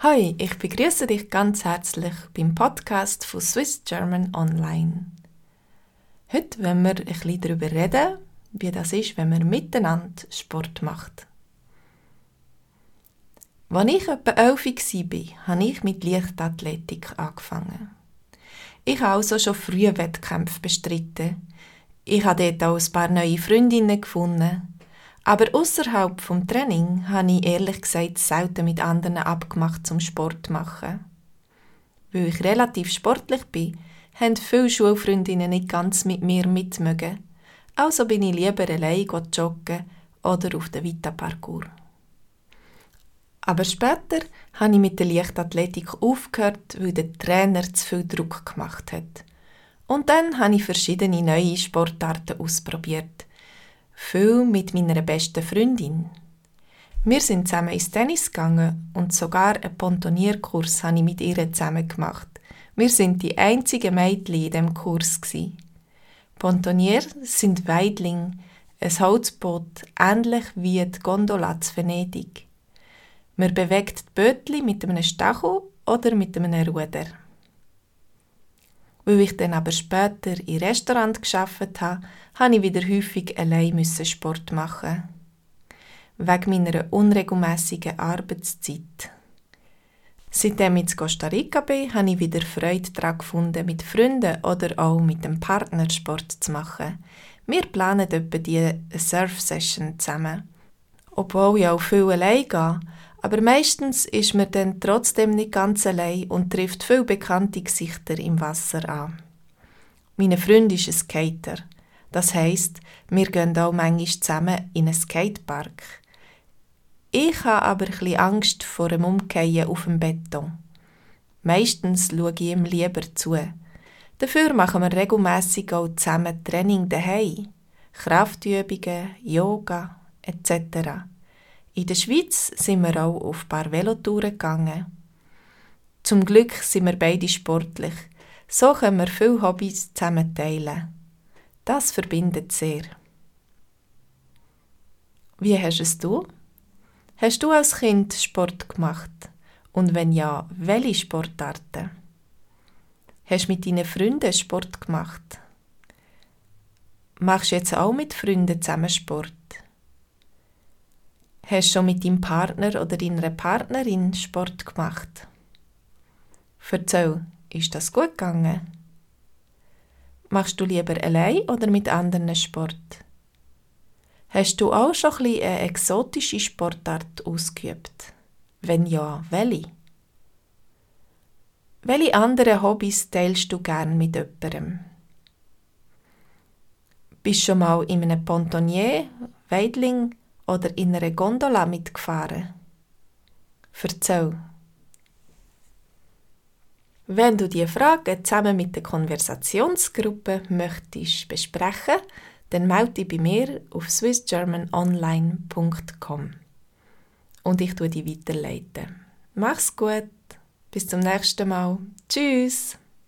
Hi, ich begrüße dich ganz herzlich beim Podcast von Swiss German Online. Heute wollen wir ein bisschen darüber reden, wie das ist, wenn man miteinander Sport macht. Als ich etwa elf war, habe ich mit Leichtathletik angefangen. Ich habe also schon früh Wettkämpfe bestritten. Ich habe dort auch ein paar neue Freundinnen gefunden aber außerhalb vom Training habe ich ehrlich gesagt selten mit anderen abgemacht zum Sport zu machen. Weil ich relativ sportlich bin, haben viele Schulfreundinnen nicht ganz mit mir mitmögen. Also bin ich lieber allein joggen oder auf den Vita-Parcours. Aber später habe ich mit der Leichtathletik aufgehört, weil der Trainer zu viel Druck gemacht hat. Und dann habe ich verschiedene neue Sportarten ausprobiert viel mit meiner besten Freundin. Wir sind zusammen ins Tennis gegangen und sogar einen Pontonierkurs habe ich mit ihr zusammen gemacht. Wir sind die einzigen Mädchen in diesem Kurs. Pontonier sind Weidling, ein Holzboot, ähnlich wie die Gondola zu Venedig. Man bewegt die Bötli mit einem Stachel oder mit einem Ruder. Weil ich dann aber später im Restaurant geschafft habe, habe ich wieder häufig allein Sport machen. Wegen meiner unregelmäßigen Arbeitszeit. Seitdem ich in Costa Rica bin, habe ich wieder Freude daran gefunden, mit Freunden oder auch mit dem Partner Sport zu machen. Wir planen etwa die Surf-Session zusammen. Obwohl ich auch viel allein gehe, aber meistens ist man dann trotzdem nicht ganz allein und trifft viele bekannte Gesichter im Wasser an. Mein Freund ist ein Skater. Das heisst, wir gehen auch manchmal zusammen in einen Skatepark. Ich habe aber bisschen Angst vor dem Umkehren auf dem Beton. Meistens schaue ich ihm lieber zu. Dafür machen wir regelmäßig auch zusammen Training daheim, Kraftübungen, Yoga etc. In der Schweiz sind wir auch auf ein paar Velotouren gegangen. Zum Glück sind wir beide sportlich. So können wir viele Hobbys zusammen teilen. Das verbindet sehr. Wie hast es du? Hast du als Kind Sport gemacht? Und wenn ja, welche Sportarten? Hast du mit deinen Freunden Sport gemacht? Machst du jetzt auch mit Freunden zusammen Sport? Hast du schon mit deinem Partner oder deiner Partnerin Sport gemacht? Erzähl, ist das gut gegangen? Machst du lieber allein oder mit anderen Sport? Hast du auch schon ein eine exotische Sportart ausgeübt? Wenn ja, welche? Welche anderen Hobbys teilst du gern mit jemandem? Bist du schon mal in einem Pontonier, Weidling oder in einer Gondola mitgefahren? Erzähl. Wenn du diese Fragen zusammen mit der Konversationsgruppe möchtest besprechen, dann melde dich bei mir auf swissgermanonline.com und ich tue die weiterleiten. Mach's gut, bis zum nächsten Mal. Tschüss.